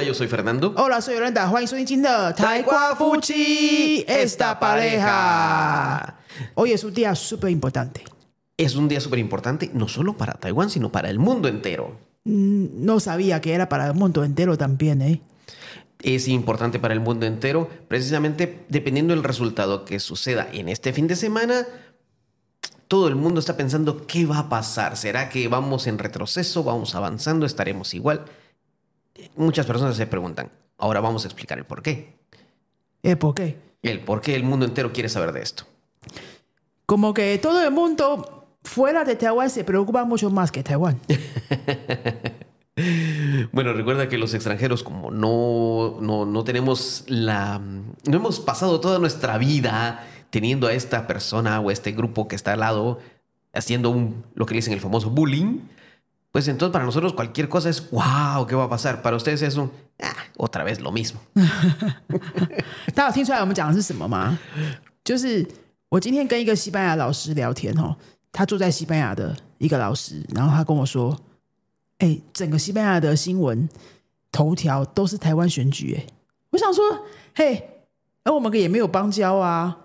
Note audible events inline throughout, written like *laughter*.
Hola, yo soy Fernando. Hola, soy Yolanda. Juan, soy Chinda. Taekwa Fuchi, esta pareja. Hoy es un día súper importante. Es un día súper importante, no solo para Taiwán, sino para el mundo entero. Mm, no sabía que era para el mundo entero también, ¿eh? es importante para el mundo entero, precisamente dependiendo del resultado que suceda en este fin de semana. Todo el mundo está pensando qué va a pasar. ¿Será que vamos en retroceso? ¿Vamos avanzando? ¿Estaremos igual? Muchas personas se preguntan. Ahora vamos a explicar el por qué. ¿El por qué? El por qué el mundo entero quiere saber de esto. Como que todo el mundo fuera de Taiwán se preocupa mucho más que Taiwán. *laughs* Bueno, recuerda que los extranjeros, como no, no, no, tenemos la. No hemos pasado toda nuestra vida teniendo a esta persona o a este grupo que está al lado haciendo un, lo que le dicen el famoso bullying, pues entonces para nosotros cualquier cosa es wow, ¿qué va a pasar? Para ustedes es un ah, otra vez lo mismo. *laughs* 大家有听出来我们讲的是什么吗？就是我今天跟一个西班牙老师聊天哦，他住在西班牙的一个老师，然后他跟我说。哎，整个西班牙的新闻头条都是台湾选举，哎，我想说，嘿，而我们也没有邦交啊，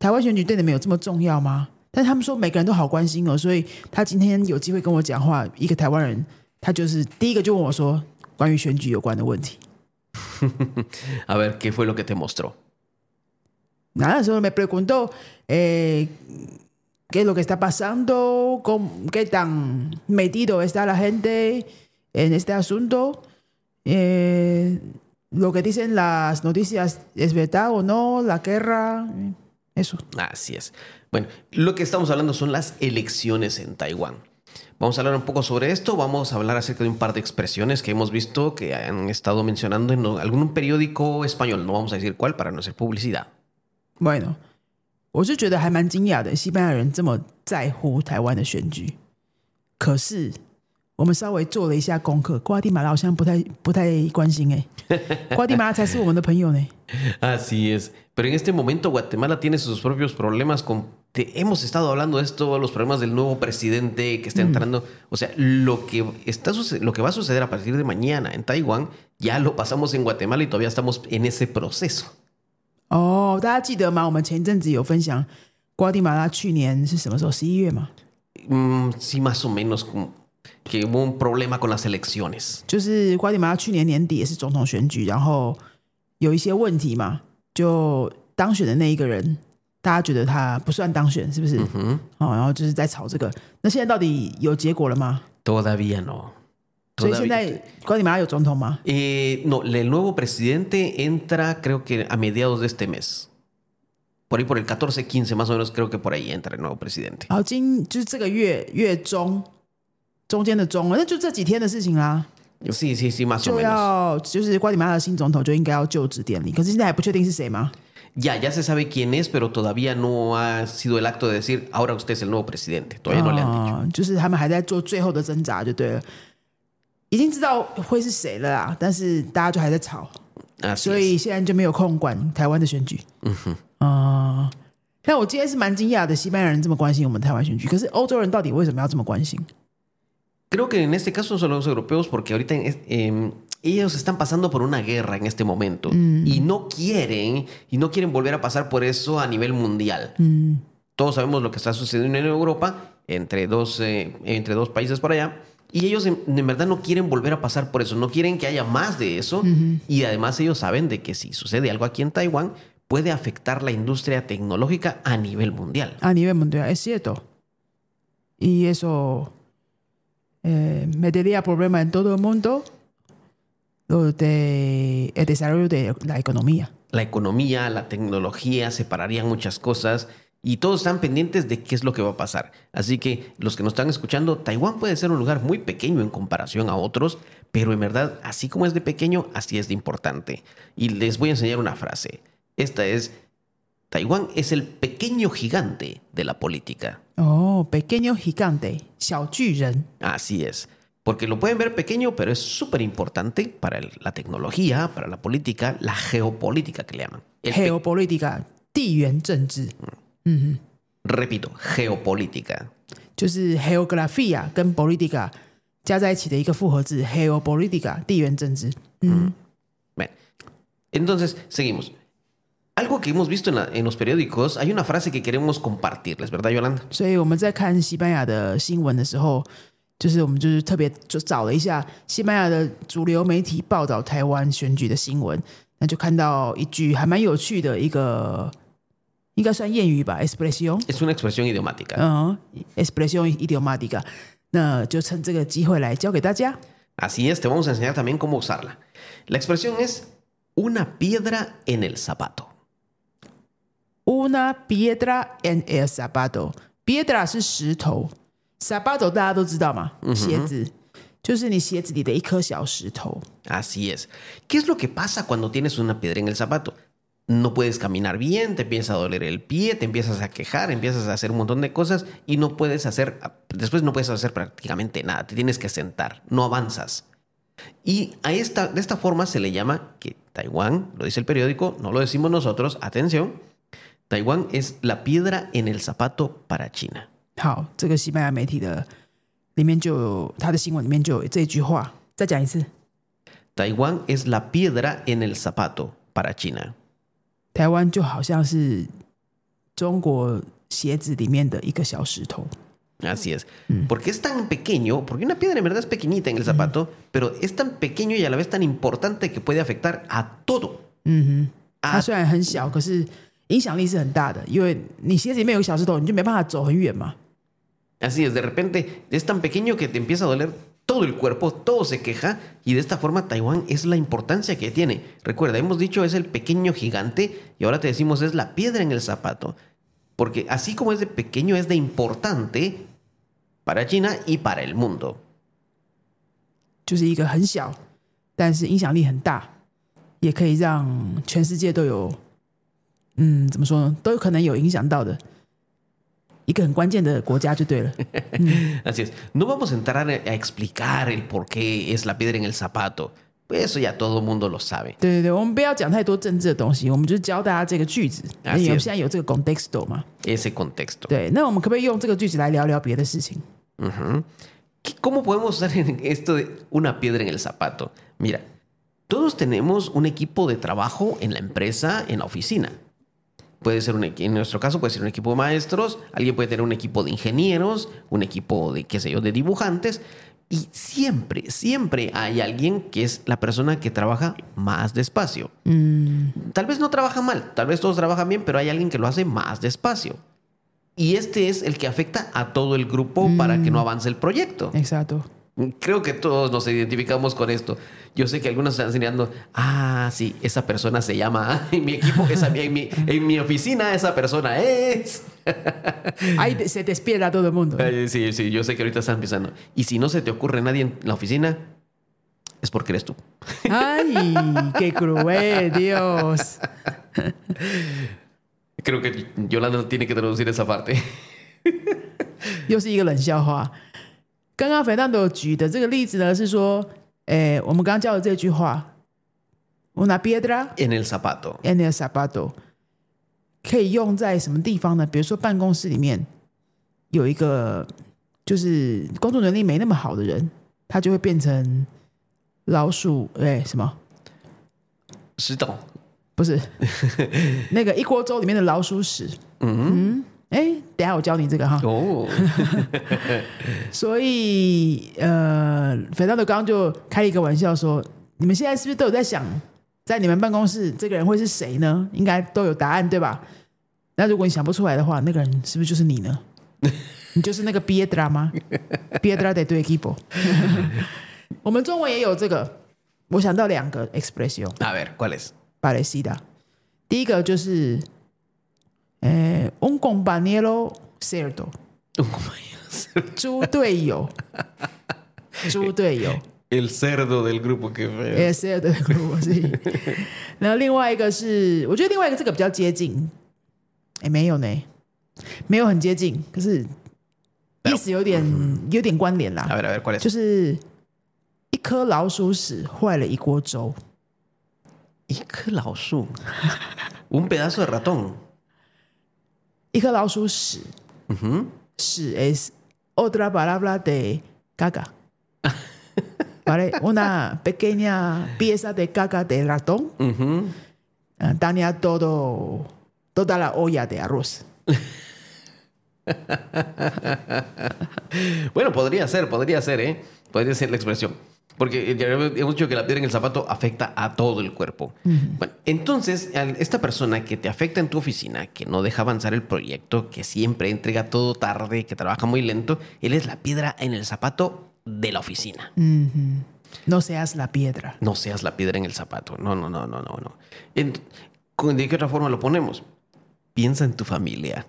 台湾选举对你们有这么重要吗？但他们说每个人都好关心哦，所以他今天有机会跟我讲话，一个台湾人，他就是第一个就问我说关于选举有关的问题。A *laughs* ver, ¿qué fue lo que te mostró？那时候 me preguntó，诶。qué es lo que está pasando, con, qué tan metido está la gente en este asunto, eh, lo que dicen las noticias es verdad o no, la guerra, eso. Así es. Bueno, lo que estamos hablando son las elecciones en Taiwán. Vamos a hablar un poco sobre esto, vamos a hablar acerca de un par de expresiones que hemos visto que han estado mencionando en algún periódico español, no vamos a decir cuál para no hacer publicidad. Bueno, 我是觉得还蛮惊讶的，西班牙人这么在乎台湾的选举。可是 我们稍微做了一下功课，瓜地马拉好像不太不太关心哎，瓜地马拉才是我们的朋友呢。Así es, *laughs* pero en este momento Guatemala tiene sus propios problemas con. Hemos estado hablando de esto, los problemas del nuevo presidente que está entrando. O sea, lo que está lo que va a suceder a partir de mañana en Taiwán ya lo pasamos en Guatemala y todavía estamos en ese proceso. 哦，大家记得吗？我们前阵子有分享瓜地马拉去年是什么时候？十一月吗？嗯，sí más o menos que hubo un problema con las elecciones。就是瓜地马拉去年年底也是总统选举，然后有一些问题嘛，就当选的那一个人，大家觉得他不算当选，是不是？嗯哼。哦，然后就是在吵这个。那现在到底有结果了吗？Todavía no。所以现在瓜地马拉有总统吗？Eh, no, el nuevo presidente entra creo que a mediados de este mes. Por ahí por el 14, 15 más o menos creo que por ahí entra el nuevo presidente. 好，今就是这个月月中中间的中，那就这几天的事情啦。Sí, sí, más o menos. 就要就是瓜地马拉的新总统就应该要就职典礼，可是现在还不确定是谁吗？Ya, ya se sabe quién es, pero todavía no ha sido el acto de decir ahora usted es el nuevo presidente. Todavía no le han dicho. 就是他们还在做最后的挣扎，就对了。已经知道会是谁了啦，但是大家就还在吵，所以现在就没有空管台湾的选举。嗯哼，啊，但我今天是蛮惊讶的，西班牙人这么关心我们台湾选举，可是欧洲人到底为什么要这么关心？Creo que en este caso son los europeos porque ahorita ellos están pasando por una guerra en este momento y no quieren y no quieren volver a pasar por eso a nivel mundial. Todos sabemos lo que está sucediendo en Europa entre dos entre dos países por allá. Y ellos en, verdad no quieren volver a pasar por eso, no quieren que haya más de eso. Y además ellos saben de que si sucede algo aquí en Taiwán, puede afectar la industria tecnológica a nivel mundial. A nivel mundial, es cierto. Y eso eh, metería problemas en todo el mundo lo de el desarrollo de la economía. La economía, la tecnología, separarían muchas cosas y todos están pendientes de qué es lo que va a pasar. Así que los que nos están escuchando, Taiwán puede ser un lugar muy pequeño en comparación a otros, pero en verdad, así como es de pequeño, así es de importante. Y les voy a enseñar una frase. Esta es, Taiwán es el pequeño gigante de la política. Oh, pequeño gigante, Xiao Así es. Porque lo pueden ver pequeño, pero es súper importante para la tecnología, para la política, la geopolítica que le llaman. geopolítica, 地缘政治。嗯，repito geopolítica，就是 geografía 跟 política 加在一起的一个复合字 geopolítica 地缘政治。嗯 Bueno, entonces, seguimos. Algo que hemos visto en, la- en los periódicos, hay una frase que queremos compartirles, ¿verdad, Yolanda? 所以我们在看西班牙的新闻的时候，就是我们就是特别就找了一下西班牙的主流媒体报道台湾选举的新闻，那就看到一句还蛮有趣的一个，应该算谚语吧，expression， Es una expresión idiomática. 嗯，expression idiomática，那就趁这个机会来教给大家。 Así es, te vamos a enseñar también cómo usarla. La expresión es una piedra en el zapato. Una piedra en el zapato. Piedra 是石头，zapato 大家都知道嘛，鞋子就是你鞋子里的一颗小石头。 Así es. ¿Qué es lo que pasa cuando tienes una piedra en el zapato? No puedes caminar bien, te empieza a doler el pie, te empiezas a quejar, empiezas a hacer un montón de cosas y no puedes hacer, después no puedes hacer prácticamente nada, te tienes que sentar, no avanzas. Y a esta, de esta forma se le llama que Taiwán, lo dice el periódico, no lo decimos nosotros, atención, Taiwán es la piedra en el zapato para China. 好，这个西班牙媒体的里面就有他的新闻里面就有这句话，再讲一次。 Taiwán es la piedra en el zapato para China. 台湾就好像是中国鞋子里面的一个小石头。 Así es. Porque es tan pequeño, porque una piedra en verdad es pequeñita en el zapato, pero es tan pequeño y a la vez tan importante que puede afectar a todo. 它虽然很小，可是 影响力是很大的，因为你鞋子里面有个小石头，你就没办法走很远嘛。 Así es, de repente es tan pequeño que te empieza a doler todo el cuerpo, todo se queja y de esta forma Taiwán es la importancia que tiene. Recuerda, hemos dicho es el pequeño gigante y ahora te decimos es la piedra en el zapato. Porque así como es de pequeño, es de importante para China y para el mundo. 就是一个很小，但是影响力很大，也可以让全世界都有， 嗯，怎么说呢？都有可能有影响到的一个很关键的国家就对了。 Así *laughs* es. No vamos a entrar a a explicar el por qué es la piedra en el zapato. Eso ya todo el mundo lo sabe. 对对对，我们不要讲太多政治的东西，我们就是教大家这个句子，因啊是为我们现在有这个 contexto 嘛。 Ese contexto. 对，那我们可不可以用这个句子来聊聊别的事情？ Ujú. ¿Qué- ¿Cómo podemos usar en esto de una piedra en el zapato? Mira, todos tenemos un equipo de trabajo en la empresa, en la oficina. Puede ser un, en nuestro caso puede ser un equipo de maestros, alguien puede tener un equipo de ingenieros, un equipo de, qué sé yo, de dibujantes. Y siempre, siempre hay alguien que es la persona que trabaja más despacio. Tal vez no trabaja mal, tal vez todos trabajan bien, pero hay alguien que lo hace más despacio. Y este es el que afecta a todo el grupo para que no avance el proyecto. Exacto。Creo que todos nos identificamos con esto. Yo sé que algunos están enseñando, ah, sí, esa persona se llama, *laughs* en mi equipo, esa, en, mi, en, mi, oficina esa persona es. *laughs* Ahí se despierta todo el mundo. ¿eh? Sí, sí, yo sé que ahorita están pensando. Y si no se te ocurre nadie en la oficina, es porque eres tú. ¡Ay, *laughs* qué cruel, Dios! Creo que Yolanda tiene que traducir esa parte. Yo 刚刚 Fernando 举的这个例子呢，是说，诶，我们刚刚教的这句话，una piedra En el zapato. en el zapato，可以用在什么地方呢？比如说办公室里面有一个就是工作能力没那么好的人，他就会变成老鼠，哎，什么？石头。不是那个一锅粥里面的老鼠屎。嗯，哎，等下我教你这个哈。Oh. *laughs* 所以呃，肥皂的刚刚就开了一个玩笑说，你们现在是不是都有在想，在你们办公室这个人会是谁呢？应该都有答案对吧？那如果你想不出来的话，那个人是不是就是你呢？*laughs* 你就是那个 b i e d r a 吗 b i e d r a de tu equipo。*laughs* 我们中文也有这个，我想到两个 expression A ver, ¿cuál es? parecida。第一个就是，呃，un compañero cerdo。猪队友，猪队友 El cerdo del grupo que 是的 grupo sí。然后另外一个是，我觉得另外一个这个比较接近，哎，没有呢，没有很接近，可是意思有点有点关联啦.就是一颗老鼠屎坏了一锅粥. Un pedazo de ratón. 一颗老鼠屎 Ujú. 屎 es otra palabra de gaga。 *laughs* Vale, una pequeña pieza de caca de ratón Ujú. eh, daña todo, toda la olla de arroz. *laughs* Bueno, podría ser, podría ser, ¿eh? Podría ser la expresión. Porque ya hemos dicho que la piedra en el zapato afecta a todo el cuerpo. Bueno, entonces, esta persona que te afecta en tu oficina, que no deja avanzar el proyecto, que siempre entrega todo tarde, que trabaja muy lento, él es la piedra en el zapato de la oficina. No seas la piedra. No seas la piedra en el zapato. No, no, no, no, no, no. En- ¿con- ¿De qué otra forma lo ponemos? Piensa en tu familia.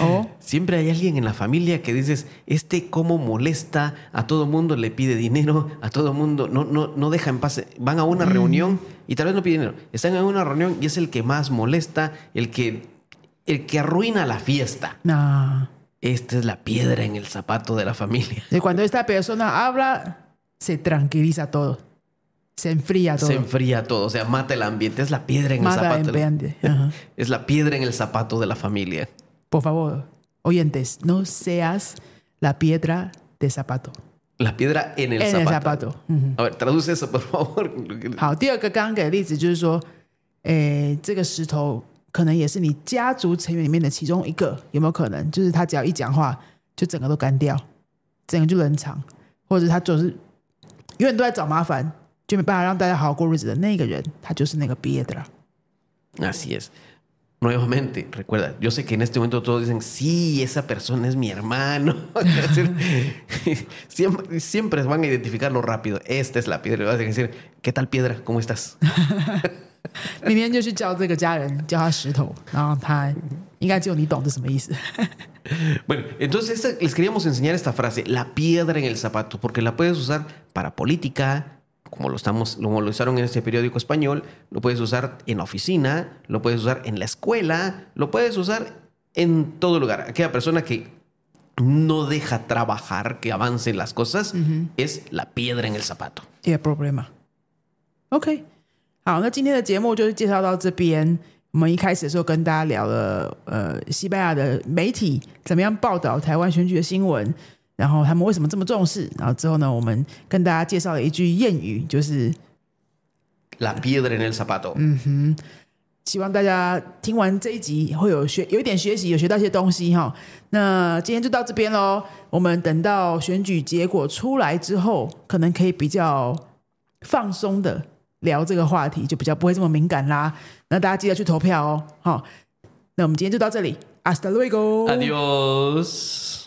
Oh, *laughs* Siempre hay alguien en la familia que dices, este cómo molesta, a todo mundo le pide dinero, a todo mundo no, no, no deja en paz. Van a una reunión y tal vez no pide dinero. Están en una reunión y es el que más molesta, el que, el que arruina la fiesta. no. Esta es la piedra en el zapato de la familia. Y cuando esta persona habla, se tranquiliza todo. Se enfría todo. Se enfría todo, o sea, mata el ambiente. Es la piedra en el zapato. el de la- ambiente. Ajá. Es la piedra en el zapato de la familia. por favor, oyentes, no seas la piedra de zapato. La piedra en el en zapato. El zapato. Ver, traduce eso, por favor. *laughs* 好,,第二个刚刚给的例子就是说,诶，这个石头可能也是你家族成员里面的其中一个，有没有可能？就是他只要一讲话，就整个都干掉，整个就冷场，或者他总是永远都在找麻烦，就没办法让大家好好过日子的那个人，他就是那个毕业的了。那 s yes，Nuevamente, recuerda, yo sé que en este momento todos dicen, sí, esa persona es mi hermano. *laughs* Es decir, *laughs* siempre, siempre van a identificarlo rápido. Esta es la piedra. Vas a decir, ¿qué tal piedra? ¿Cómo estás? *laughs* 明天就去叫这个家人，叫他石头，然后他应该只有你懂这什么意思。 Bueno, entonces esta- les queríamos enseñar esta frase, la piedra en el zapato, porque la puedes usar para política, como lo, estamos, como lo usaron en este periódico español, lo puedes usar en la oficina, lo puedes usar en la escuela, lo puedes usar en todo lugar. Aquella persona que no deja trabajar, que avancen las cosas, es la piedra en el zapato. 一个 problema。OK，好，那今天的节目就是介绍到这边。我们一开始的时候跟大家聊了，呃，西班牙的媒体怎么样报道台湾选举的新闻， 然后他们为什么这么重视，然后之后呢，我们跟大家介绍了一句谚语，就是 La piedra en el zapato. 希望大家听完这一集会有学有一点学习，有学到一些东西哈。那今天就到这边喽。我们等到选举结果出来之后，可能可以比较放松的聊这个话题，就比较不会这么敏感啦。那大家记得去投票哦。好，那我们今天就到这里，Hasta luego。Adiós.